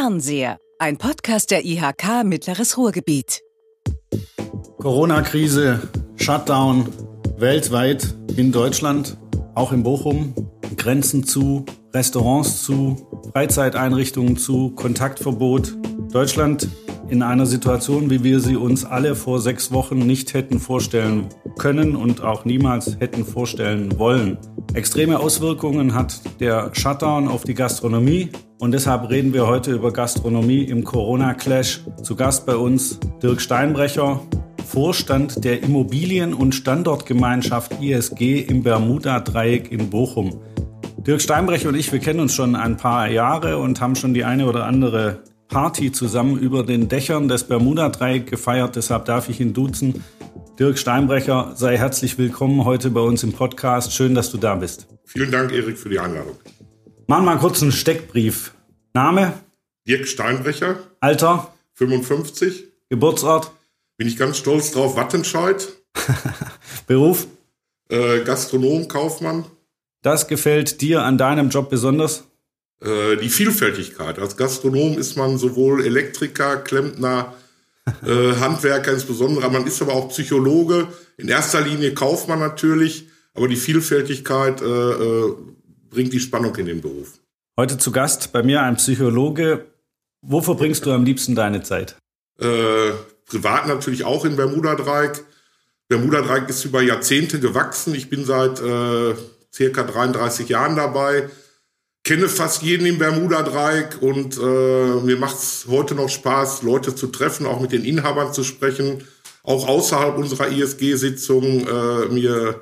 Fernseher, ein Podcast der IHK Mittleres Ruhrgebiet. Corona-Krise, Shutdown weltweit in Deutschland, auch in Bochum, Grenzen zu, Restaurants zu, Freizeiteinrichtungen zu, Kontaktverbot. Deutschland in einer Situation, wie wir sie uns alle vor sechs Wochen nicht hätten vorstellen können und auch niemals hätten vorstellen wollen. Extreme Auswirkungen hat der Shutdown auf die Gastronomie und deshalb reden wir heute über Gastronomie im Corona-Clash. Zu Gast bei uns Dirk Steinbrecher, Vorstand der Immobilien- und Standortgemeinschaft ISG im Bermuda-Dreieck in Bochum. Dirk Steinbrecher und ich, wir kennen uns schon ein paar Jahre und haben schon die eine oder andere Party zusammen über den Dächern des Bermuda-Dreieck gefeiert. Deshalb darf ich ihn duzen. Dirk Steinbrecher, sei herzlich willkommen heute bei uns im Podcast. Schön, dass du da bist. Vielen Dank, Erik, für die Einladung. Machen wir mal kurz einen Steckbrief. Name? Dirk Steinbrecher. Alter? 55. Geburtsort? Bin ich ganz stolz drauf, Wattenscheid. Beruf? Äh, Gastronom, Kaufmann. Das gefällt dir an deinem Job besonders? Äh, die Vielfältigkeit. Als Gastronom ist man sowohl Elektriker, Klempner, äh, Handwerker insbesondere. Man ist aber auch Psychologe. In erster Linie Kaufmann natürlich. Aber die Vielfältigkeit äh, äh, bringt die Spannung in den Beruf. Heute zu Gast bei mir ein Psychologe. Wo verbringst du am liebsten deine Zeit? Äh, privat natürlich auch in Bermuda-Dreieck. Bermuda-Dreieck ist über Jahrzehnte gewachsen. Ich bin seit äh, circa 33 Jahren dabei kenne fast jeden im Bermuda-Dreieck und äh, mir macht es heute noch Spaß, Leute zu treffen, auch mit den Inhabern zu sprechen, auch außerhalb unserer ISG-Sitzung äh, mir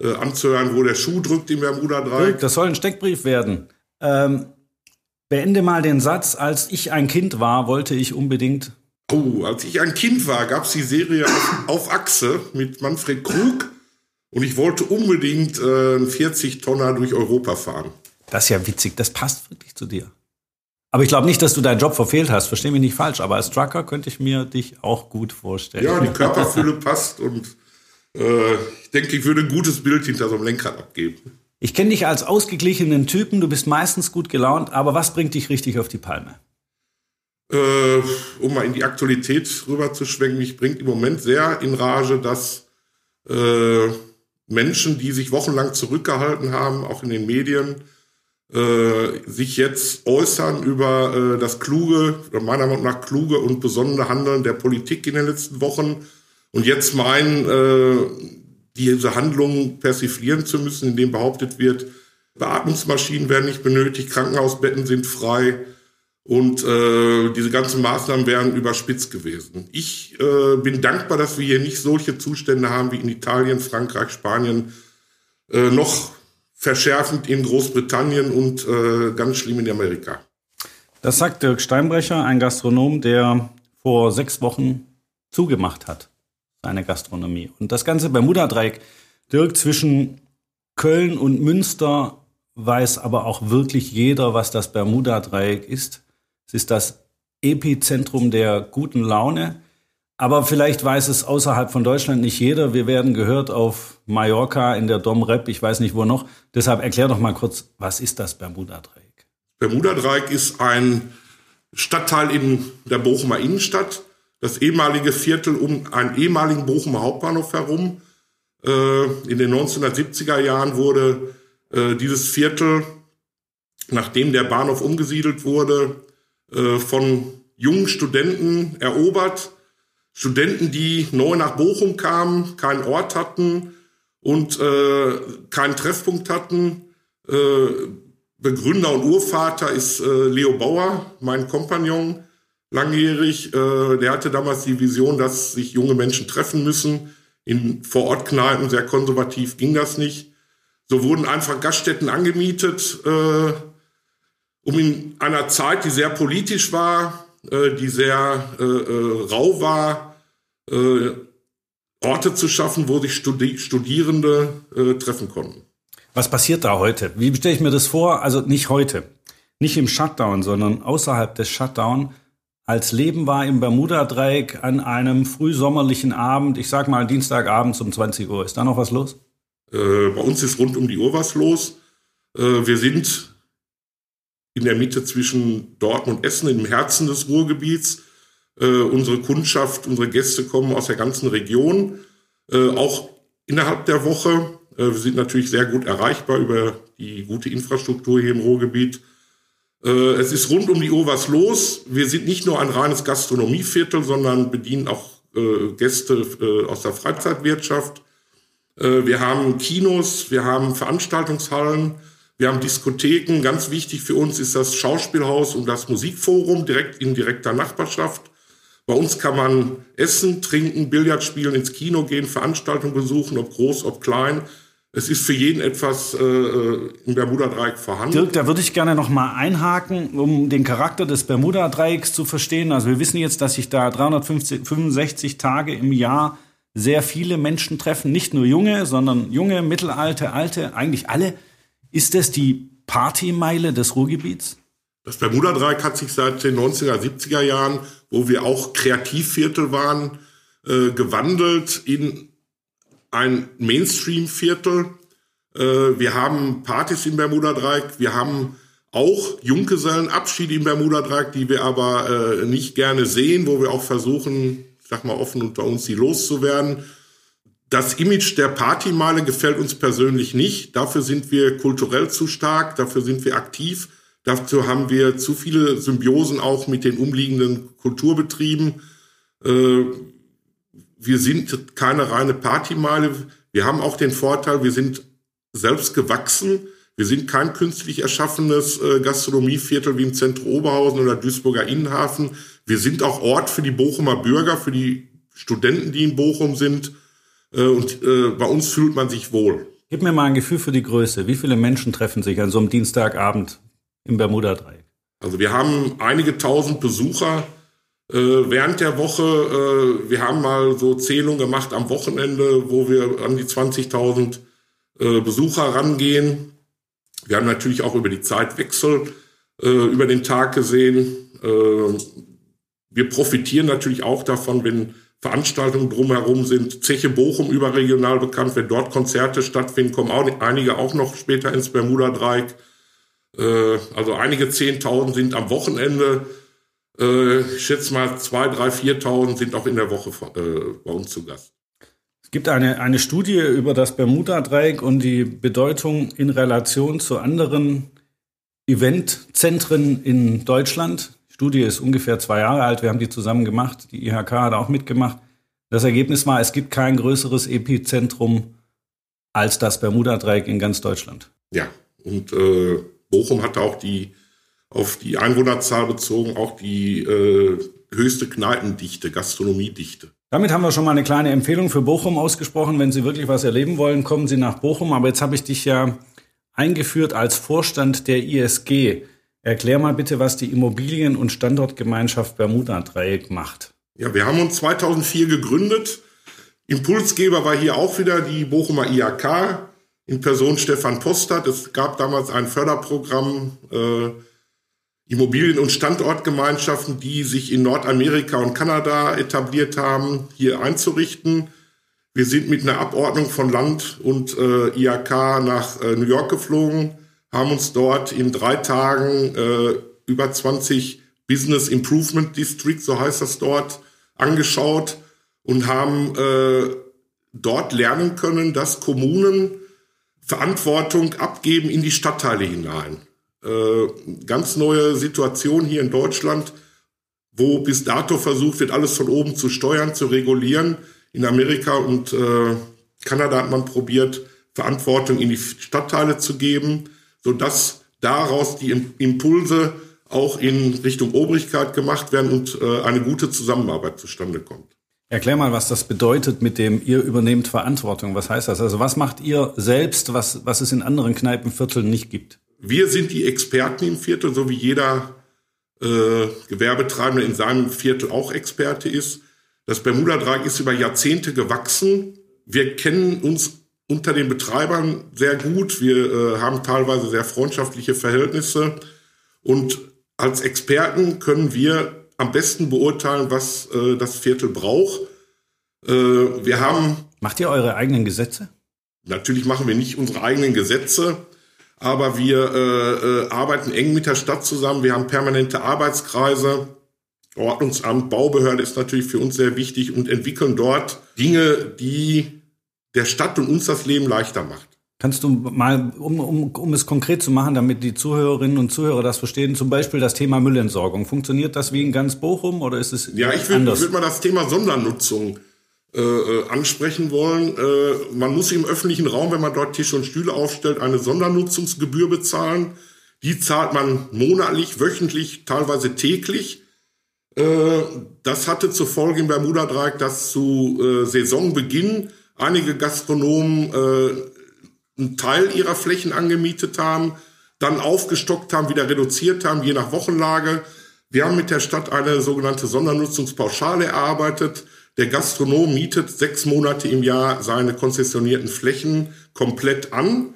äh, anzuhören, wo der Schuh drückt im Bermuda-Dreieck. Das soll ein Steckbrief werden. Ähm, beende mal den Satz, als ich ein Kind war, wollte ich unbedingt. Oh, als ich ein Kind war, gab es die Serie auf, auf, Achse mit Manfred Krug und ich wollte unbedingt äh, einen 40-Tonner durch Europa fahren. Das ist ja witzig, das passt wirklich zu dir. Aber ich glaube nicht, dass du deinen Job verfehlt hast. Versteh mich nicht falsch, aber als Trucker könnte ich mir dich auch gut vorstellen. Ja, die Körperfülle passt und äh, ich denke, ich würde ein gutes Bild hinter so einem Lenkrad abgeben. Ich kenne dich als ausgeglichenen Typen, du bist meistens gut gelaunt, aber was bringt dich richtig auf die Palme? Äh, um mal in die Aktualität rüber zu schwenken, mich bringt im Moment sehr in Rage, dass äh, Menschen, die sich wochenlang zurückgehalten haben, auch in den Medien, äh, sich jetzt äußern über äh, das kluge, meiner Meinung nach kluge und besondere Handeln der Politik in den letzten Wochen und jetzt meinen, äh, diese Handlungen persiflieren zu müssen, indem behauptet wird, Beatmungsmaschinen werden nicht benötigt, Krankenhausbetten sind frei und äh, diese ganzen Maßnahmen wären überspitzt gewesen. Ich äh, bin dankbar, dass wir hier nicht solche Zustände haben wie in Italien, Frankreich, Spanien, äh, noch verschärfend in Großbritannien und äh, ganz schlimm in Amerika. Das sagt Dirk Steinbrecher, ein Gastronom, der vor sechs Wochen zugemacht hat, seine Gastronomie. Und das ganze Bermuda-Dreieck, Dirk, zwischen Köln und Münster weiß aber auch wirklich jeder, was das Bermuda-Dreieck ist. Es ist das Epizentrum der guten Laune. Aber vielleicht weiß es außerhalb von Deutschland nicht jeder. Wir werden gehört auf Mallorca in der Dom Rep, ich weiß nicht wo noch. Deshalb erklär doch mal kurz, was ist das Bermuda-Dreieck? Bermuda-Dreieck ist ein Stadtteil in der Bochumer Innenstadt, das ehemalige Viertel um einen ehemaligen Bochumer Hauptbahnhof herum. Äh, in den 1970er Jahren wurde äh, dieses Viertel, nachdem der Bahnhof umgesiedelt wurde, äh, von jungen Studenten erobert Studenten, die neu nach Bochum kamen, keinen Ort hatten und äh, keinen Treffpunkt hatten. Äh, Begründer und Urvater ist äh, Leo Bauer, mein Kompagnon, langjährig. Äh, der hatte damals die Vision, dass sich junge Menschen treffen müssen. In Vorortkneipen, sehr konservativ ging das nicht. So wurden einfach Gaststätten angemietet, äh, um in einer Zeit, die sehr politisch war, äh, die sehr äh, äh, rau war, äh, Orte zu schaffen, wo sich Studi Studierende treffen konnten. Was passiert da heute? Wie stelle ich mir das vor? Also nicht heute, nicht im Shutdown, sondern außerhalb des Shutdown. Als Leben war im Bermuda-Dreieck an einem frühsommerlichen Abend, ich sag mal Dienstagabend um 20 Uhr. Ist da noch was los? Bei uns ist rund um die Uhr was los. Wir sind in der Mitte zwischen Dortmund und Essen, im Herzen des Ruhrgebiets. Äh, unsere Kundschaft, unsere Gäste kommen aus der ganzen Region, äh, auch innerhalb der Woche. Äh, wir sind natürlich sehr gut erreichbar über die gute Infrastruktur hier im Ruhrgebiet. Äh, es ist rund um die Uhr was los. Wir sind nicht nur ein reines Gastronomieviertel, sondern bedienen auch äh, Gäste aus der Freizeitwirtschaft. Wir haben Kinos, wir haben Veranstaltungshallen, wir haben Diskotheken. Ganz wichtig für uns ist das Schauspielhaus und das Musikforum direkt in direkter Nachbarschaft. Bei uns kann man essen, trinken, Billard spielen, ins Kino gehen, Veranstaltungen besuchen, ob groß, ob klein. Es ist für jeden etwas äh, äh im Bermuda-Dreieck vorhanden. Dirk, da würde ich gerne noch mal einhaken, um den Charakter des Bermuda-Dreiecks zu verstehen. Also wir wissen jetzt, dass sich da 365 Tage im Jahr sehr viele Menschen treffen, nicht nur junge, sondern junge, mittelalte, alte, eigentlich alle. Ist das die Partymeile des Ruhrgebiets? Das Bermuda-Dreieck hat sich seit den 1970er Jahren, wo wir auch Kreativviertel waren, äh, gewandelt in ein Mainstream-Viertel. Äh, wir haben Partys im Bermuda-Dreieck, wir haben auch Junggesellenabschiede im Bermuda-Dreieck, die wir aber äh, nicht gerne sehen, wo wir auch versuchen, ich sag mal offen unter uns, sie loszuwerden. Das Image der Partymeile gefällt uns persönlich nicht. Dafür sind wir kulturell zu stark, dafür sind wir aktiv Dazu haben wir zu viele Symbiosen auch mit den umliegenden Kulturbetrieben. Äh, wir sind keine reine Partymeile. Wir haben auch den Vorteil, wir sind selbst gewachsen. Wir sind kein künstlich erschaffenes äh, Gastronomieviertel wie im Zentrum Oberhausen oder Duisburger Innenhafen. Wir sind auch Ort für die Bochumer Bürger, für die Studenten, die in Bochum sind. Äh, und bei uns fühlt man sich wohl. Gib mir mal ein Gefühl für die Größe. Wie viele Menschen treffen sich an so einem Dienstagabend im Bermuda-Dreieck? Also wir haben einige tausend Besucher äh, während der Woche. Äh, wir haben mal so Zählungen gemacht am Wochenende, wo wir an die 20.000 äh, Besucher rangehen. Wir haben natürlich auch über die Zeitwechsel äh, über den Tag gesehen. Äh, wir profitieren natürlich auch davon, wenn Veranstaltungen drumherum sind. Zeche Bochum überregional bekannt, wenn dort Konzerte stattfinden, kommen auch einige auch noch später ins Bermuda-Dreieck. Äh, also einige Zehntausend sind am Wochenende. Äh, ich schätze mal 2.000, 3.000, 4.000 sind auch in der Woche äh, bei uns zu Gast. Es gibt eine, eine Studie über das Bermuda-Dreieck und die Bedeutung in Relation zu anderen Eventzentren in Deutschland. Die Studie ist ungefähr zwei Jahre alt. Wir haben die zusammen gemacht. Die IHK hat auch mitgemacht. Das Ergebnis war, es gibt kein größeres Epizentrum als das Bermuda-Dreieck in ganz Deutschland. Ja, und äh, Bochum hatte auch die, auf die Einwohnerzahl bezogen, auch die äh, höchste Kneipendichte, Gastronomiedichte. Damit haben wir schon mal eine kleine Empfehlung für Bochum ausgesprochen. Wenn Sie wirklich was erleben wollen, kommen Sie nach Bochum. Aber jetzt habe ich dich ja eingeführt als Vorstand der ISG. Erklär mal bitte, was die Immobilien- und Standortgemeinschaft Bermuda-Dreieck macht. Ja, wir haben uns 2004 gegründet. Impulsgeber war hier auch wieder die Bochumer IAK in Person Stefan Postert. Es gab damals ein Förderprogramm äh, Immobilien- und Standortgemeinschaften, die sich in Nordamerika und Kanada etabliert haben, hier einzurichten. Wir sind mit einer Abordnung von Land und äh, IAK nach äh, New York geflogen, haben uns dort in drei Tagen äh, über 20 Business Improvement Districts, so heißt das dort, angeschaut und haben äh, dort lernen können, dass Kommunen Verantwortung abgeben in die Stadtteile hinein. Äh, ganz neue Situation hier in Deutschland, wo bis dato versucht wird, alles von oben zu steuern, zu regulieren. In Amerika und äh, Kanada hat man probiert, Verantwortung in die Stadtteile zu geben, sodass daraus die Impulse auch in Richtung Obrigkeit gemacht werden und äh, eine gute Zusammenarbeit zustande kommt. Erklär mal, was das bedeutet mit dem, ihr übernehmt Verantwortung. Was heißt das? Also was macht ihr selbst, was, was es in anderen Kneipenvierteln nicht gibt? Wir sind die Experten im Viertel, so wie jeder äh, Gewerbetreibende in seinem Viertel auch Experte ist. Das Bermuda-Dreieck ist über Jahrzehnte gewachsen. Wir kennen uns unter den Betreibern sehr gut. Wir äh, haben teilweise sehr freundschaftliche Verhältnisse. Und als Experten können wir am besten beurteilen, was äh, das Viertel braucht. Äh, wir haben. Macht ihr eure eigenen Gesetze? Natürlich machen wir nicht unsere eigenen Gesetze, aber wir äh, äh, arbeiten eng mit der Stadt zusammen. Wir haben permanente Arbeitskreise. Ordnungsamt, Baubehörde ist natürlich für uns sehr wichtig und entwickeln dort Dinge, die der Stadt und uns das Leben leichter macht. Kannst du mal, um, um, um es konkret zu machen, damit die Zuhörerinnen und Zuhörer das verstehen, zum Beispiel das Thema Müllentsorgung. Funktioniert das wie in ganz Bochum oder ist es Ja, ich würde würd mal das Thema Sondernutzung äh, äh, ansprechen wollen. Äh, man muss im öffentlichen Raum, wenn man dort Tische und Stühle aufstellt, eine Sondernutzungsgebühr bezahlen. Die zahlt man monatlich, wöchentlich, teilweise täglich. Äh, das hatte zur Folge im Bermuda-Dreieck, dass zu äh, Saisonbeginn einige Gastronomen äh, einen Teil ihrer Flächen angemietet haben, dann aufgestockt haben, wieder reduziert haben, je nach Wochenlage. Wir haben mit der Stadt eine sogenannte Sondernutzungspauschale erarbeitet der Gastronom mietet sechs Monate im Jahr seine konzessionierten Flächen komplett an.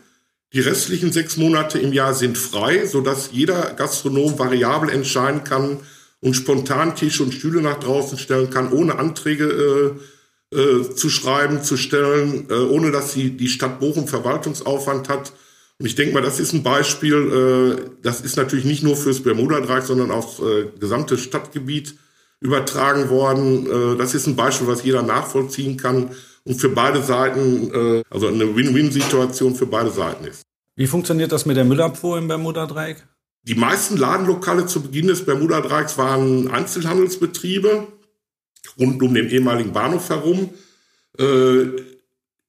Die restlichen sechs Monate im Jahr sind frei, sodass jeder Gastronom variabel entscheiden kann und spontan Tische und Stühle nach draußen stellen kann, ohne Anträge äh, äh, zu schreiben, zu stellen, äh, ohne dass die, die Stadt Bochum Verwaltungsaufwand hat. Und ich denke mal, das ist ein Beispiel, äh, das ist natürlich nicht nur fürs Bermuda-Dreieck, sondern aufs äh, gesamte Stadtgebiet übertragen worden. Äh, das ist ein Beispiel, was jeder nachvollziehen kann und für beide Seiten, also eine Win-Win-Situation für beide Seiten ist. Wie funktioniert das mit der Müllabfuhr im Bermuda-Dreieck? Die meisten Ladenlokale zu Beginn des Bermuda-Dreiecks waren Einzelhandelsbetriebe rund um den ehemaligen Bahnhof herum. Äh,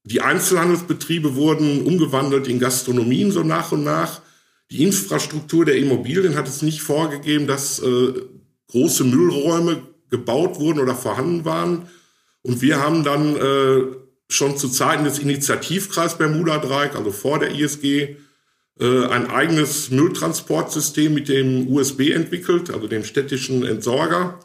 die Einzelhandelsbetriebe wurden umgewandelt in Gastronomien so nach und nach. Die Infrastruktur der Immobilien hat es nicht vorgegeben, dass große Müllräume gebaut wurden oder vorhanden waren. Und wir haben dann äh, schon zu Zeiten des Initiativkreis Bermuda-Dreieck, also vor der ISG, äh, ein eigenes Mülltransportsystem mit dem USB entwickelt, also dem städtischen Entsorger.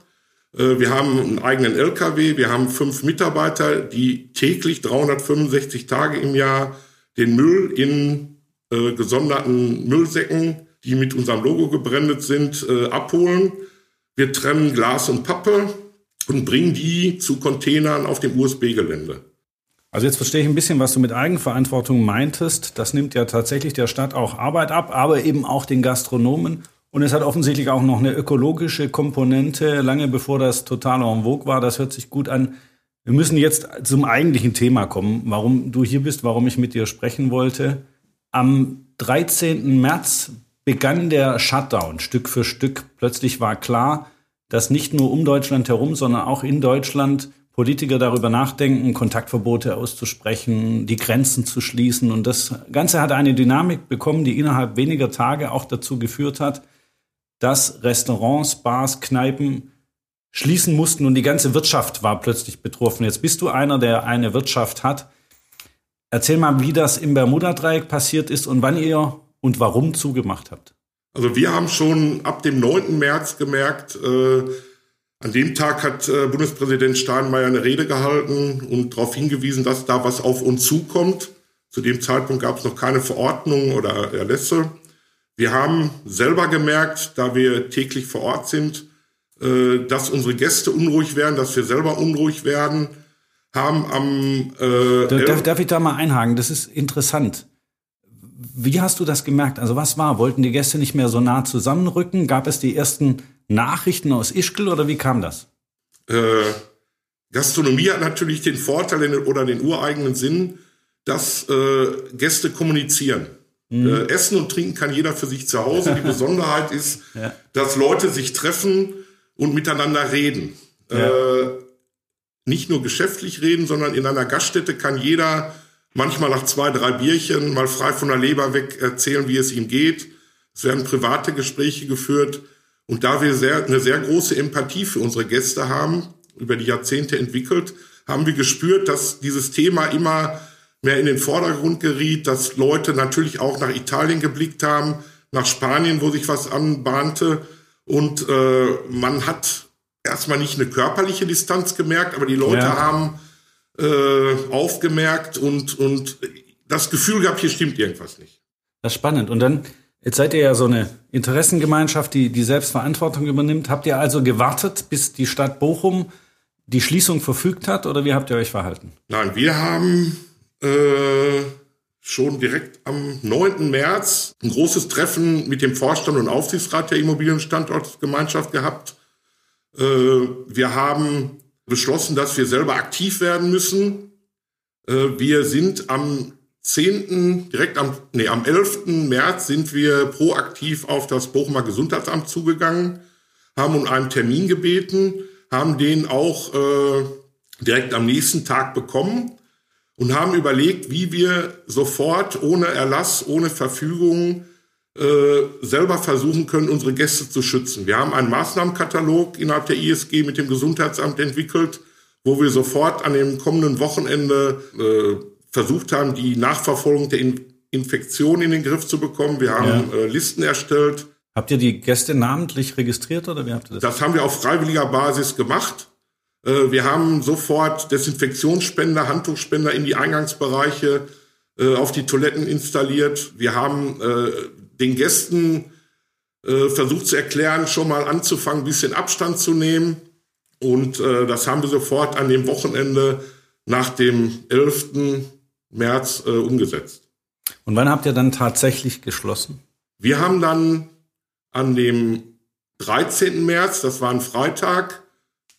Äh, wir haben einen eigenen LKW, wir haben fünf Mitarbeiter, die täglich 365 Tage im Jahr den Müll in äh, gesonderten Müllsäcken, die mit unserem Logo gebrandet sind, äh, abholen. Wir trennen Glas und Pappe und bringen die zu Containern auf dem USB-Gelände. Also jetzt verstehe ich ein bisschen, was du mit Eigenverantwortung meintest. Das nimmt ja tatsächlich der Stadt auch Arbeit ab, aber eben auch den Gastronomen. Und es hat offensichtlich auch noch eine ökologische Komponente, lange bevor das total en vogue war. Das hört sich gut an. Wir müssen jetzt zum eigentlichen Thema kommen, warum du hier bist, warum ich mit dir sprechen wollte. Am 13. März begann der Shutdown Stück für Stück. Plötzlich war klar, dass nicht nur um Deutschland herum, sondern auch in Deutschland Politiker darüber nachdenken, Kontaktverbote auszusprechen, die Grenzen zu schließen. Und das Ganze hat eine Dynamik bekommen, die innerhalb weniger Tage auch dazu geführt hat, dass Restaurants, Bars, Kneipen schließen mussten und die ganze Wirtschaft war plötzlich betroffen. Jetzt bist du einer, der eine Wirtschaft hat. Erzähl mal, wie das im Bermuda-Dreieck passiert ist und wann ihr und warum zugemacht habt? Also wir haben schon ab dem 9. März gemerkt, äh, an dem Tag hat äh, Bundespräsident Steinmeier eine Rede gehalten und darauf hingewiesen, dass da was auf uns zukommt. Zu dem Zeitpunkt gab es noch keine Verordnung oder Erlässe. Wir haben selber gemerkt, da wir täglich vor Ort sind, äh, dass unsere Gäste unruhig werden, dass wir selber unruhig werden, haben am... Äh, darf, darf ich da mal einhaken? Das ist interessant. Wie hast du das gemerkt? Also was war? Wollten die Gäste nicht mehr so nah zusammenrücken? Gab es die ersten Nachrichten aus Ischgl oder wie kam das? Äh, Gastronomie hat natürlich den Vorteil oder den ureigenen Sinn, dass äh, Gäste kommunizieren. Mhm. Äh, essen und trinken kann jeder für sich zu Hause. Die Besonderheit ist, ja. dass Leute sich treffen und miteinander reden. Ja. Äh, nicht nur geschäftlich reden, sondern in einer Gaststätte kann jeder manchmal nach zwei, drei Bierchen mal frei von der Leber weg erzählen, wie es ihm geht. Es werden private Gespräche geführt. Und da wir sehr, eine sehr große Empathie für unsere Gäste haben, über die Jahrzehnte entwickelt, haben wir gespürt, dass dieses Thema immer mehr in den Vordergrund geriet, dass Leute natürlich auch nach Italien geblickt haben, nach Spanien, wo sich was anbahnte. Und äh, man hat erstmal nicht eine körperliche Distanz gemerkt, aber die Leute ja. haben äh, aufgemerkt und, und das Gefühl gehabt, hier stimmt irgendwas nicht. Das ist spannend. Und dann, jetzt seid ihr ja so eine Interessengemeinschaft, die die Selbstverantwortung übernimmt. Habt ihr also gewartet, bis die Stadt Bochum die Schließung verfügt hat oder wie habt ihr euch verhalten? Nein, wir haben äh, schon direkt am 9. März ein großes Treffen mit dem Vorstand und Aufsichtsrat der Immobilienstandortgemeinschaft gehabt. Äh, wir haben beschlossen, dass wir selber aktiv werden müssen. Äh, wir sind am 10., direkt am, nee, am 11. März sind wir proaktiv auf das Bochumer Gesundheitsamt zugegangen, haben um einen Termin gebeten, haben den auch äh, direkt am nächsten Tag bekommen und haben überlegt, wie wir sofort ohne Erlass, ohne Verfügung äh, selber versuchen können, unsere Gäste zu schützen. Wir haben einen Maßnahmenkatalog innerhalb der ISG mit dem Gesundheitsamt entwickelt, wo wir sofort an dem kommenden Wochenende äh, versucht haben, die Nachverfolgung der In Infektion in den Griff zu bekommen. Wir haben ja. äh, Listen erstellt. Habt ihr die Gäste namentlich registriert oder wie habt ihr das? Das haben wir auf freiwilliger Basis gemacht. Äh, wir haben sofort Desinfektionsspender, Handtuchspender in die Eingangsbereiche äh, auf die Toiletten installiert. Wir haben äh, den Gästen versucht zu erklären, schon mal anzufangen, ein bisschen Abstand zu nehmen. Und das haben wir sofort an dem Wochenende nach dem 11. März umgesetzt. Und wann habt ihr dann tatsächlich geschlossen? Wir haben dann an dem 13. März, das war ein Freitag,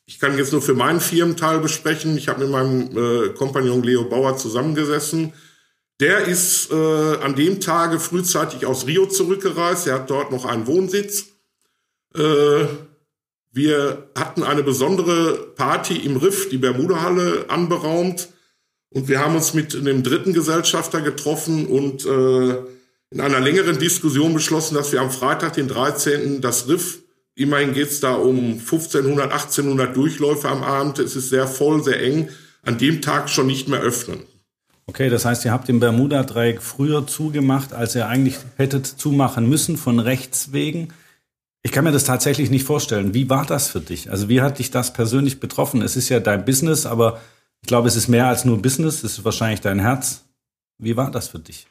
ich kann jetzt nur für meinen Firmenteil besprechen. Ich habe mit meinem äh, Kompagnon Leo Bauer zusammengesessen. Der ist äh, an dem Tage frühzeitig aus Rio zurückgereist. Er hat dort noch einen Wohnsitz. Äh, wir hatten eine besondere Party im Riff, die Bermuda-Halle, anberaumt. Und wir haben uns mit einem dritten Gesellschafter getroffen und äh, in einer längeren Diskussion beschlossen, dass wir am Freitag, den 13., das Riff Immerhin geht es da um 1500, 1800 Durchläufe am Abend. Es ist sehr voll, sehr eng. An dem Tag schon nicht mehr öffnen. Okay, das heißt, ihr habt den Bermuda-Dreieck früher zugemacht, als ihr eigentlich hättet zumachen müssen, von rechts wegen. Ich kann mir das tatsächlich nicht vorstellen. Wie war das für dich? Also wie hat dich das persönlich betroffen? Es ist ja dein Business, aber ich glaube, es ist mehr als nur Business. Es ist wahrscheinlich dein Herz. Wie war das für dich?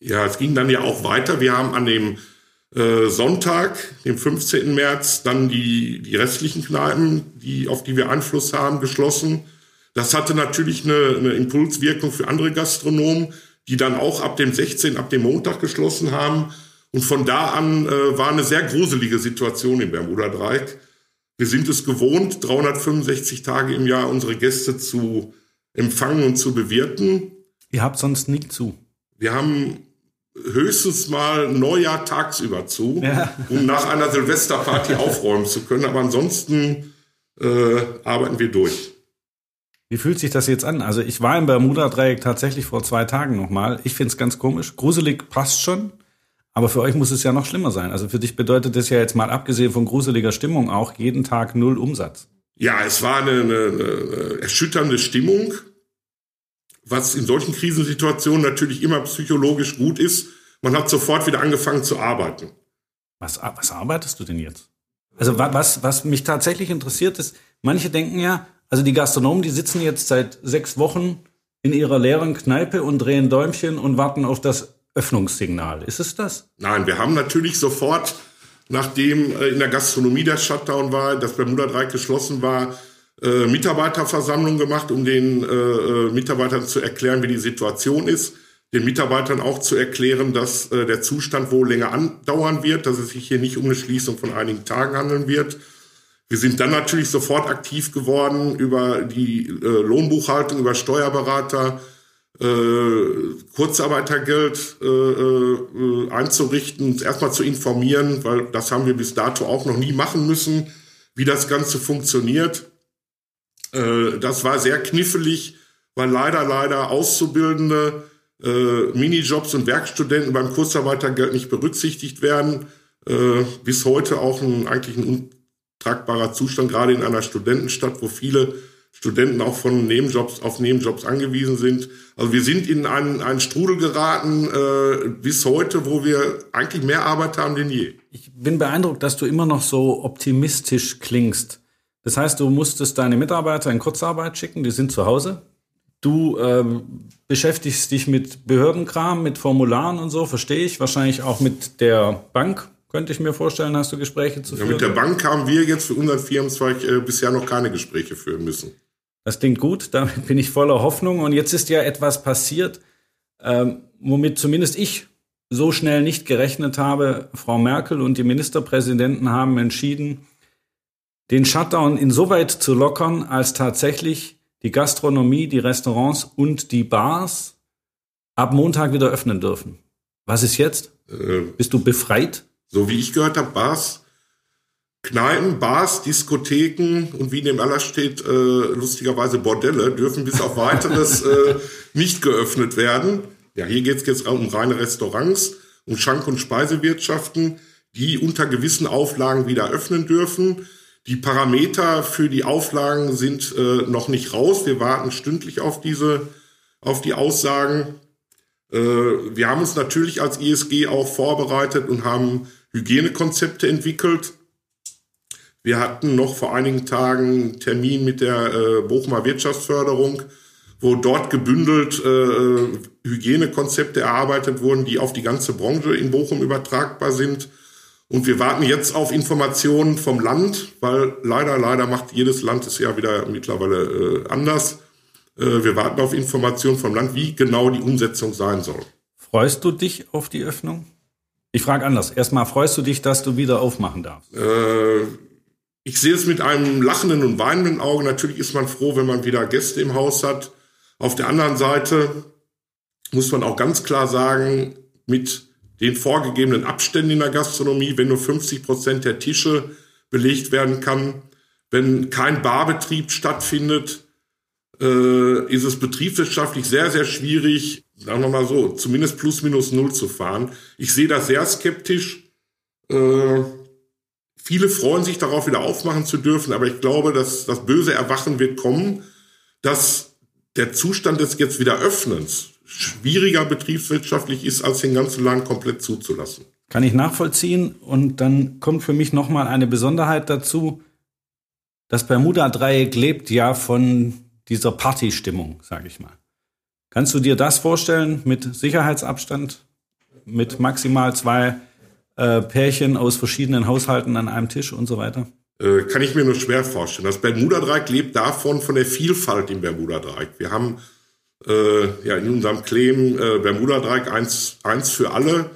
Ja, es ging dann ja auch weiter. Wir haben an dem äh, Sonntag, dem 15. März, dann die, die restlichen Kneipen, die, auf die wir Einfluss haben, geschlossen. Das hatte natürlich eine, eine Impulswirkung für andere Gastronomen, die dann auch ab dem 16., ab dem Montag geschlossen haben. Und von da an äh, war eine sehr gruselige Situation im Bermuda-Dreieck. Wir sind es gewohnt, 365 Tage im Jahr unsere Gäste zu empfangen und zu bewirten. Ihr habt sonst nie zu. Wir haben höchstens mal Neujahr tagsüber zu, ja. um nach einer Silvesterparty aufräumen zu können. Aber ansonsten äh, arbeiten wir durch. Wie fühlt sich das jetzt an? Also ich war im Bermuda-Dreieck tatsächlich vor zwei Tagen nochmal. Ich finde es ganz komisch. Gruselig passt schon. Aber für euch muss es ja noch schlimmer sein. Also für dich bedeutet das ja jetzt mal abgesehen von gruseliger Stimmung auch jeden Tag null Umsatz. Ja, es war eine, eine, eine erschütternde Stimmung was in solchen Krisensituationen natürlich immer psychologisch gut ist. Man hat sofort wieder angefangen zu arbeiten. Was, was arbeitest du denn jetzt? Also was, was mich tatsächlich interessiert ist, manche denken ja, also die Gastronomen, die sitzen jetzt seit sechs Wochen in ihrer leeren Kneipe und drehen Däumchen und warten auf das Öffnungssignal. Ist es das? Nein, wir haben natürlich sofort, nachdem äh, in der Gastronomie der Shutdown war, das Bermuda Dreieck geschlossen war, äh, Mitarbeiterversammlung gemacht, um den äh, äh, Mitarbeitern zu erklären, wie die Situation ist. Den Mitarbeitern auch zu erklären, dass äh, der Zustand wohl länger andauern wird, dass es sich hier nicht um eine Schließung von einigen Tagen handeln wird. Wir sind dann natürlich sofort aktiv geworden über die äh, Lohnbuchhaltung, über Steuerberater, äh, Kurzarbeitergeld äh, äh, einzurichten, erstmal zu informieren, weil das haben wir bis dato auch noch nie machen müssen, wie das Ganze funktioniert. Äh, das war sehr knifflig, weil leider, leider Auszubildende, äh, Minijobs und Werkstudenten beim Kurzarbeitergeld nicht berücksichtigt werden. Äh, bis heute auch ein, eigentlich ein untragbarer Zustand, gerade in einer Studentenstadt, wo viele Studenten auch von Nebenjobs auf Nebenjobs angewiesen sind. Also wir sind in einen, einen Strudel geraten äh, bis heute, wo wir eigentlich mehr Arbeit haben denn je. Ich bin beeindruckt, dass du immer noch so optimistisch klingst. Das heißt, du musstest deine Mitarbeiter in Kurzarbeit schicken, die sind zu Hause. Du ähm, beschäftigst dich mit Behördenkram, mit Formularen und so, verstehe ich. Wahrscheinlich auch mit der Bank, könnte ich mir vorstellen, hast du Gespräche zu führen. Ja, mit der Bank haben wir jetzt für unseren Firmenzweig äh, bisher noch keine Gespräche führen müssen. Das klingt gut, damit bin ich voller Hoffnung. Und jetzt ist ja etwas passiert, ähm, womit zumindest ich so schnell nicht gerechnet habe. Frau Merkel und die Ministerpräsidenten haben entschieden, den Shutdown insoweit zu lockern, als tatsächlich die Gastronomie, die Restaurants und die Bars ab Montag wieder öffnen dürfen. Was ist jetzt? Äh, Bist du befreit? So wie ich gehört habe, Bars, Kneipen, Bars, Diskotheken und wie in dem Aller steht, äh, lustigerweise Bordelle, dürfen bis auf weiteres äh, nicht geöffnet werden. Ja, hier geht es jetzt um reine Restaurants, um Schank- und Speisewirtschaften, die unter gewissen Auflagen wieder öffnen dürfen. Die Parameter für die Auflagen sind äh, noch nicht raus. Wir warten stündlich auf diese, auf die Aussagen. Äh, wir haben uns natürlich als ISG auch vorbereitet und haben Hygienekonzepte entwickelt. Wir hatten noch vor einigen Tagen einen Termin mit der äh, Bochumer Wirtschaftsförderung, wo dort gebündelt äh, Hygienekonzepte erarbeitet wurden, die auf die ganze Branche in Bochum übertragbar sind. Und wir warten jetzt auf Informationen vom Land, weil leider, leider macht jedes Land es ja wieder mittlerweile äh, anders. Äh, wir warten auf Informationen vom Land, wie genau die Umsetzung sein soll. Freust du dich auf die Öffnung? Ich frage anders. Erstmal freust du dich, dass du wieder aufmachen darfst? Äh, ich sehe es mit einem lachenden und weinenden Auge. Natürlich ist man froh, wenn man wieder Gäste im Haus hat. Auf der anderen Seite muss man auch ganz klar sagen, mit den vorgegebenen Abständen in der Gastronomie, wenn nur 50 Prozent der Tische belegt werden kann, wenn kein Barbetrieb stattfindet, äh, ist es betriebswirtschaftlich sehr, sehr schwierig, sagen wir mal so, zumindest plus minus null zu fahren. Ich sehe das sehr skeptisch. Äh, viele freuen sich darauf, wieder aufmachen zu dürfen, aber ich glaube, dass das böse Erwachen wird kommen, dass der Zustand des jetzt wieder Öffnens schwieriger betriebswirtschaftlich ist, als den ganzen Laden komplett zuzulassen. Kann ich nachvollziehen. Und dann kommt für mich nochmal eine Besonderheit dazu. Das Bermuda-Dreieck lebt ja von dieser Partystimmung, sage ich mal. Kannst du dir das vorstellen mit Sicherheitsabstand, mit maximal zwei äh, Pärchen aus verschiedenen Haushalten an einem Tisch und so weiter? Äh, kann ich mir nur schwer vorstellen. Das Bermuda-Dreieck lebt davon, von der Vielfalt im Bermuda-Dreieck. Wir haben äh, ja in unserem Claim äh, Bermuda-Dreieck eins, eins für alle.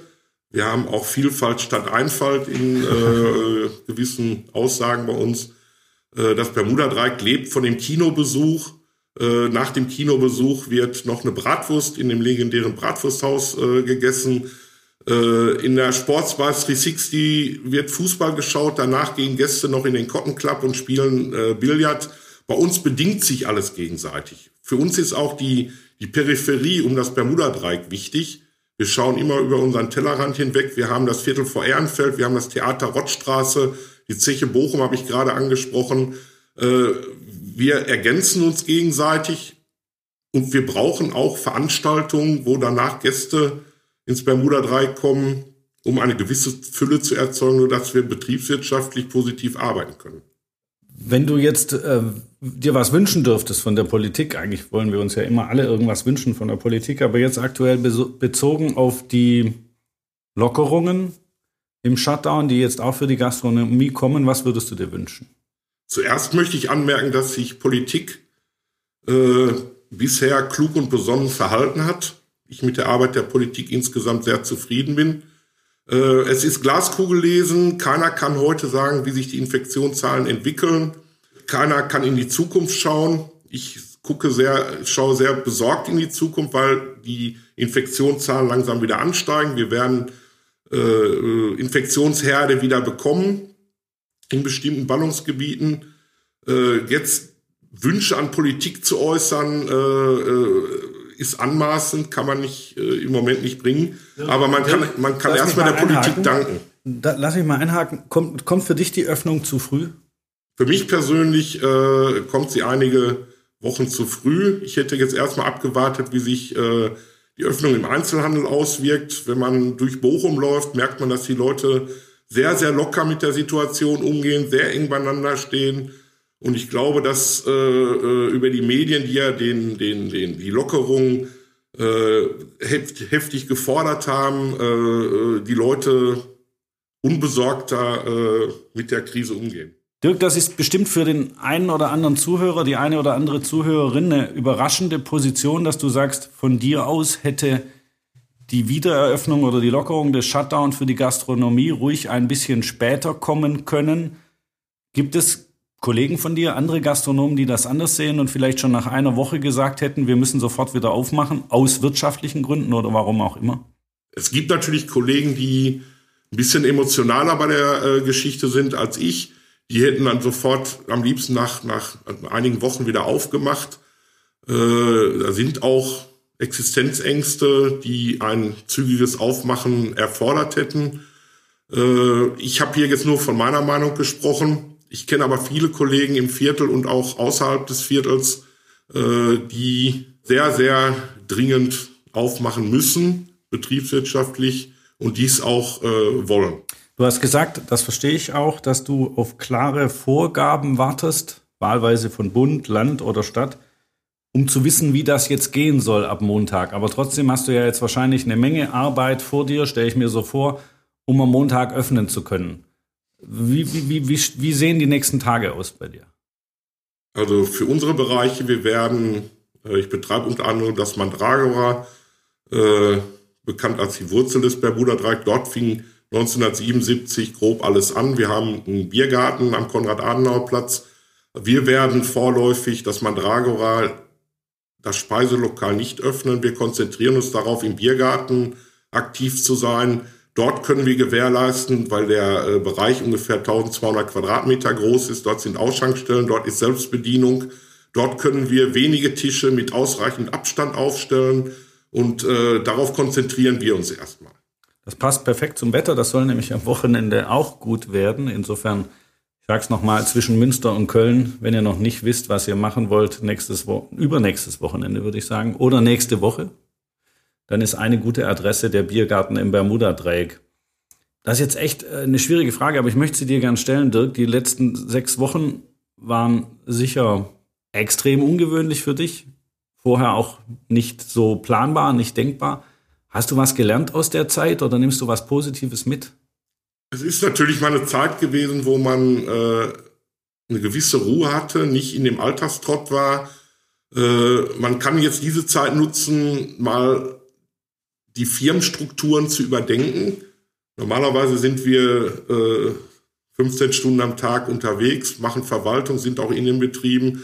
Wir haben auch Vielfalt statt Einfalt in äh, gewissen Aussagen bei uns. Äh, das Bermuda-Dreieck lebt von dem Kinobesuch. Äh, nach dem Kinobesuch wird noch eine Bratwurst in dem legendären Bratwursthaus äh, gegessen. Äh, in der Sportsbars 360 wird Fußball geschaut. Danach gehen Gäste noch in den Cotton Club und spielen äh, Billard. Bei uns bedingt sich alles gegenseitig. Für uns ist auch die, die Peripherie um das Bermuda-Dreieck wichtig. Wir schauen immer über unseren Tellerrand hinweg. Wir haben das Viertel vor Ehrenfeld, wir haben das Theater Rottstraße, die Zeche Bochum habe ich gerade angesprochen. Äh, wir ergänzen uns gegenseitig und wir brauchen auch Veranstaltungen, wo danach Gäste ins Bermuda-Dreieck kommen, um eine gewisse Fülle zu erzeugen, sodass wir betriebswirtschaftlich positiv arbeiten können. Wenn du jetzt äh, dir was wünschen dürftest von der Politik, eigentlich wollen wir uns ja immer alle irgendwas wünschen von der Politik, aber jetzt aktuell bezogen auf die Lockerungen im Shutdown, die jetzt auch für die Gastronomie kommen, was würdest du dir wünschen? Zuerst möchte ich anmerken, dass sich Politik äh, bisher klug und besonnen verhalten hat. Ich mit der Arbeit der Politik insgesamt sehr zufrieden bin. Äh, es ist Glaskugel lesen. Keiner kann heute sagen, wie sich die Infektionszahlen entwickeln. Keiner kann in die Zukunft schauen. Ich gucke sehr, schaue sehr besorgt in die Zukunft, weil die Infektionszahlen langsam wieder ansteigen. Wir werden äh, Infektionsherde wieder bekommen in bestimmten Ballungsgebieten. Äh, jetzt Wünsche an Politik zu äußern, äh, äh ist anmaßend, kann man nicht äh, im Moment nicht bringen. Aber man kann, man kann erstmal der Politik danken. Da, lass mich mal einhaken. Kommt, kommt für dich die Öffnung zu früh? Für mich persönlich äh, kommt sie einige Wochen zu früh. Ich hätte jetzt erstmal abgewartet, wie sich äh, die Öffnung im Einzelhandel auswirkt. Wenn man durch Bochum läuft, merkt man, dass die Leute sehr, sehr locker mit der Situation umgehen, sehr eng beieinander stehen. Und ich glaube, dass äh, äh, über die Medien, die ja den, den, den, die Lockerung äh, heftig gefordert haben, äh, äh, die Leute unbesorgter äh, mit der Krise umgehen. Dirk, das ist bestimmt für den einen oder anderen Zuhörer, die eine oder andere Zuhörerin eine überraschende Position, dass du sagst, von dir aus hätte die Wiedereröffnung oder die Lockerung des Shutdown für die Gastronomie ruhig ein bisschen später kommen können. Gibt es Kollegen von dir, andere Gastronomen, die das anders sehen und vielleicht schon nach einer Woche gesagt hätten, wir müssen sofort wieder aufmachen, aus wirtschaftlichen Gründen oder warum auch immer? Es gibt natürlich Kollegen, die ein bisschen emotionaler bei der äh, Geschichte sind als ich. Die hätten dann sofort am liebsten nach, nach einigen Wochen wieder aufgemacht. Äh, da sind auch Existenzängste, die ein zügiges Aufmachen erfordert hätten. Äh, ich habe hier jetzt nur von meiner Meinung gesprochen. Ich kenne aber viele Kollegen im Viertel und auch außerhalb des Viertels, äh, die sehr, sehr dringend aufmachen müssen, betriebswirtschaftlich, und dies auch äh, wollen. Du hast gesagt, das verstehe ich auch, dass du auf klare Vorgaben wartest, wahlweise von Bund, Land oder Stadt um zu wissen, wie das jetzt gehen soll ab Montag. Aber trotzdem hast du ja jetzt wahrscheinlich eine Menge Arbeit vor dir, stelle ich mir so vor, um am Montag öffnen zu können. Wie, wie, wie, wie, sehen die nächsten Tage aus bei dir? Also für unsere Bereiche, wir werden, äh, ich betreibe unter anderem das Mandragora, äh, bekannt als die Wurzel des Bermuda-Dreieck. Dort fing 1977 grob alles an. Wir haben einen Biergarten am Konrad-Adenauer-Platz. Wir werden vorläufig das Mandragora das Speiselokal nicht öffnen. Wir konzentrieren uns darauf, im Biergarten aktiv zu sein. Dort können wir gewährleisten, weil der äh, Bereich ungefähr 1200 Quadratmeter groß ist. Dort sind Ausschankstellen, dort ist Selbstbedienung. Dort können wir wenige Tische mit ausreichend Abstand aufstellen und äh, darauf konzentrieren wir uns erstmal. Das passt perfekt zum Wetter. Das soll nämlich am Wochenende auch gut werden. Insofern sag's nochmal, zwischen Münster und Köln, wenn ihr noch nicht wisst, was ihr machen wollt, nächstes Wo übernächstes Wochenende würde ich sagen, oder nächste Woche, dann ist eine gute Adresse der Biergarten im Bermuda-Dreieck. Das ist jetzt echt äh, eine schwierige Frage, aber ich möchte sie dir gern stellen, Dirk. Die letzten sechs Wochen waren sicher extrem ungewöhnlich für dich. Vorher auch nicht so planbar, nicht denkbar. Hast du was gelernt aus der Zeit oder nimmst du was Positives mit? Es ist natürlich mal eine Zeit gewesen, wo man äh, eine gewisse Ruhe hatte, nicht in dem Alltagstrott war. Äh, man kann jetzt diese Zeit nutzen, mal die Firmenstrukturen zu überdenken. Normalerweise sind wir äh, 15 Stunden am Tag unterwegs, machen Verwaltung, sind auch in den Betrieben.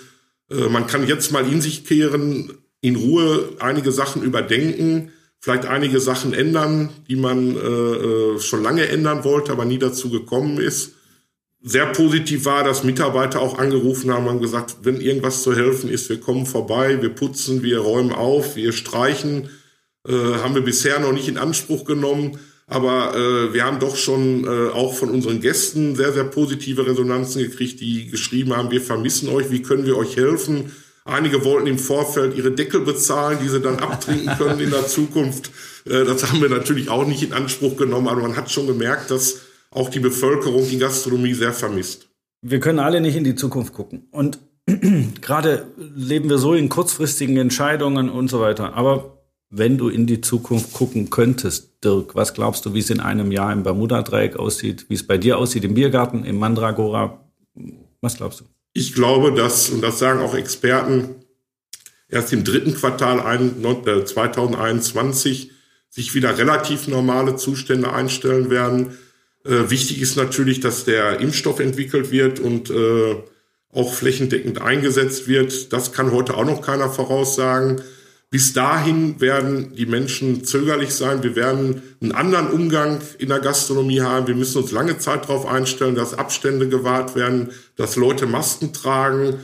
Äh, man kann jetzt mal in sich kehren, in Ruhe einige Sachen überdenken vielleicht einige Sachen ändern, die man äh, äh, schon lange ändern wollte, aber nie dazu gekommen ist. Sehr positiv war, dass Mitarbeiter auch angerufen haben und gesagt, wenn irgendwas zu helfen ist, wir kommen vorbei, wir putzen, wir räumen auf, wir streichen. Äh, haben wir bisher noch nicht in Anspruch genommen, aber äh, wir haben doch schon äh, auch von unseren Gästen sehr, sehr positive Resonanzen gekriegt, die geschrieben haben, wir vermissen euch, wie können wir euch helfen? Einige wollten im Vorfeld ihre Deckel bezahlen, die sie dann abtrinken können in der Zukunft. Äh, das haben wir natürlich auch nicht in Anspruch genommen, aber man hat schon gemerkt, dass auch die Bevölkerung die Gastronomie sehr vermisst. Wir können alle nicht in die Zukunft gucken. Und gerade leben wir so in kurzfristigen Entscheidungen und so weiter. Aber wenn du in die Zukunft gucken könntest, Dirk, was glaubst du, wie es in einem Jahr im Bermuda-Dreieck aussieht, wie es bei dir aussieht im Biergarten, im Mandragora? Was glaubst du? Ich glaube, dass, und das sagen auch Experten, erst im dritten Quartal 2021 äh, sich wieder relativ normale Zustände einstellen werden. Äh, wichtig ist natürlich, dass der Impfstoff entwickelt wird und äh, auch flächendeckend eingesetzt wird. Das kann heute auch noch keiner voraussagen. Bis dahin werden die Menschen zögerlich sein. Wir werden einen anderen Umgang in der Gastronomie haben. Wir müssen uns lange Zeit darauf einstellen, dass Abstände gewahrt werden, dass Leute Masken tragen,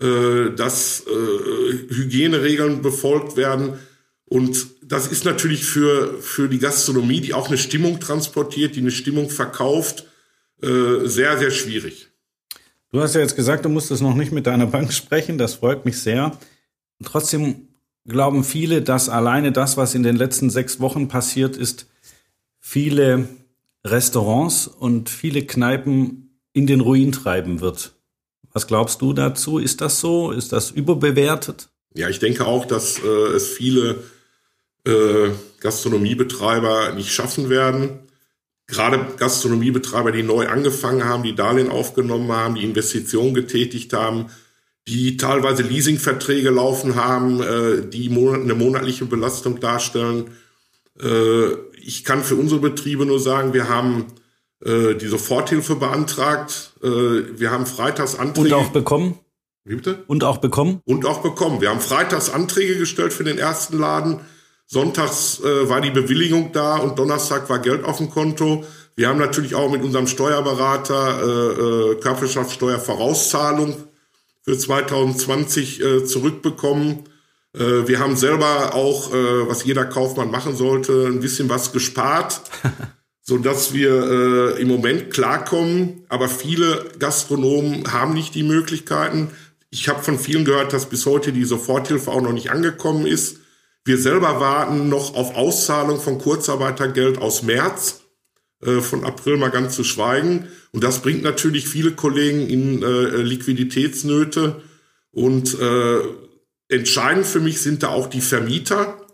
äh, dass äh, Hygieneregeln befolgt werden. Und das ist natürlich für, für die Gastronomie, die auch eine Stimmung transportiert, die eine Stimmung verkauft, äh, sehr, sehr schwierig. Du hast ja jetzt gesagt, du musstest noch nicht mit deiner Bank sprechen. Das freut mich sehr. Trotzdem glauben viele, dass alleine das, was in den letzten sechs Wochen passiert ist, viele Restaurants und viele Kneipen in den Ruin treiben wird. Was glaubst du dazu? Ist das so? Ist das überbewertet? Ja, ich denke auch, dass äh, es viele äh, Gastronomiebetreiber nicht schaffen werden. Gerade Gastronomiebetreiber, die neu angefangen haben, die Darlehen aufgenommen haben, die Investitionen getätigt haben, die teilweise Leasingverträge laufen haben, äh, die mon eine monatliche Belastung darstellen. Äh, ich kann für unsere Betriebe nur sagen, wir haben äh, die Soforthilfe beantragt. Äh, wir haben Freitagsanträge. Und auch bekommen? Wie bitte? Und auch bekommen? Und auch bekommen. Wir haben Freitagsanträge gestellt für den ersten Laden. Sonntags äh, war die Bewilligung da und Donnerstag war Geld auf dem Konto. Wir haben natürlich auch mit unserem Steuerberater äh, äh, Körperschaftssteuervorauszahlung für 2020 äh, zurückbekommen. Äh, wir haben selber auch, äh, was jeder Kaufmann machen sollte, ein bisschen was gespart, so dass wir äh, im Moment klarkommen. Aber viele Gastronomen haben nicht die Möglichkeiten. Ich habe von vielen gehört, dass bis heute die Soforthilfe auch noch nicht angekommen ist. Wir selber warten noch auf Auszahlung von Kurzarbeitergeld aus März, von April mal ganz zu schweigen. Und das bringt natürlich viele Kollegen in äh, Liquiditätsnöte. Und äh, entscheidend für mich sind da auch die Vermieter.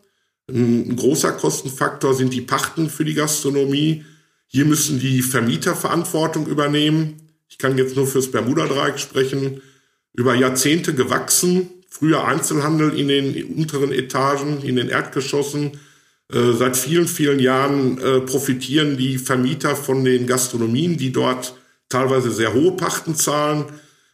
Ein großer Kostenfaktor sind die Pachten für die Gastronomie. Hier müssen die Vermieter Verantwortung übernehmen. Ich kann jetzt nur fürs Bermuda-Dreieck sprechen. Über Jahrzehnte gewachsen. Früher Einzelhandel in den unteren Etagen, in den Erdgeschossen. Äh, seit vielen, vielen Jahren äh, profitieren die Vermieter von den Gastronomien, die dort teilweise sehr hohe Pachten zahlen.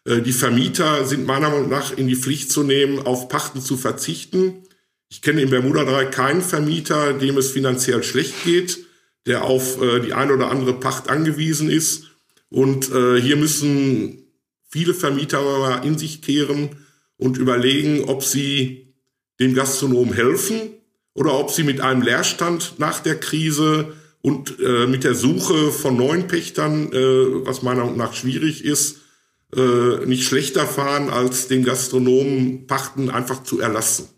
Äh, die Vermieter sind meiner Meinung nach in die Pflicht zu nehmen, auf Pachten zu verzichten. Ich kenne im Bermuda-Dreieck keinen Vermieter, dem es finanziell schlecht geht, der auf die eine oder andere Pacht angewiesen ist. Und hier müssen viele Vermieter in sich kehren und überlegen, ob sie dem Gastronomen helfen oder ob sie mit einem Leerstand nach der Krise und äh, mit der Suche von neuen Pächtern, äh, was meiner Meinung nach schwierig ist, äh, nicht schlechter fahren, als den Gastronomen Pachten einfach zu erlassen.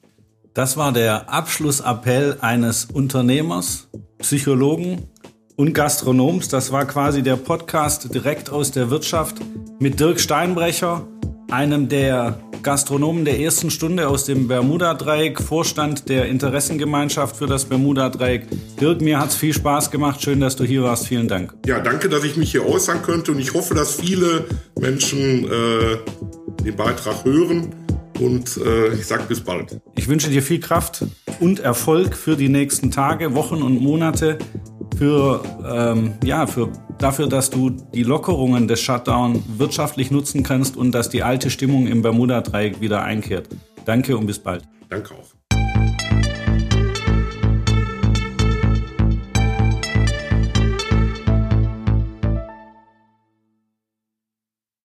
Das war der Abschlussappell eines Unternehmers, Psychologen und Gastronoms. Das war quasi der Podcast direkt aus der Wirtschaft mit Dirk Steinbrecher, einem der Gastronomen der ersten Stunde aus dem Bermuda-Dreieck, Vorstand der Interessengemeinschaft für das Bermuda-Dreieck. Dirk, mir hat es viel Spaß gemacht. Schön, dass du hier warst. Vielen Dank. Ja, danke, dass ich mich hier äußern könnte und ich hoffe, dass viele Menschen äh, den Beitrag hören. Und äh, ich sage bis bald. Ich wünsche dir viel Kraft und Erfolg für die nächsten Tage, Wochen und Monate für, ähm, ja, für, dafür, dass du die Lockerungen des Shutdown wirtschaftlich nutzen kannst und dass die alte Stimmung im Bermuda-Dreieck wieder einkehrt. Danke und bis bald. Danke auch.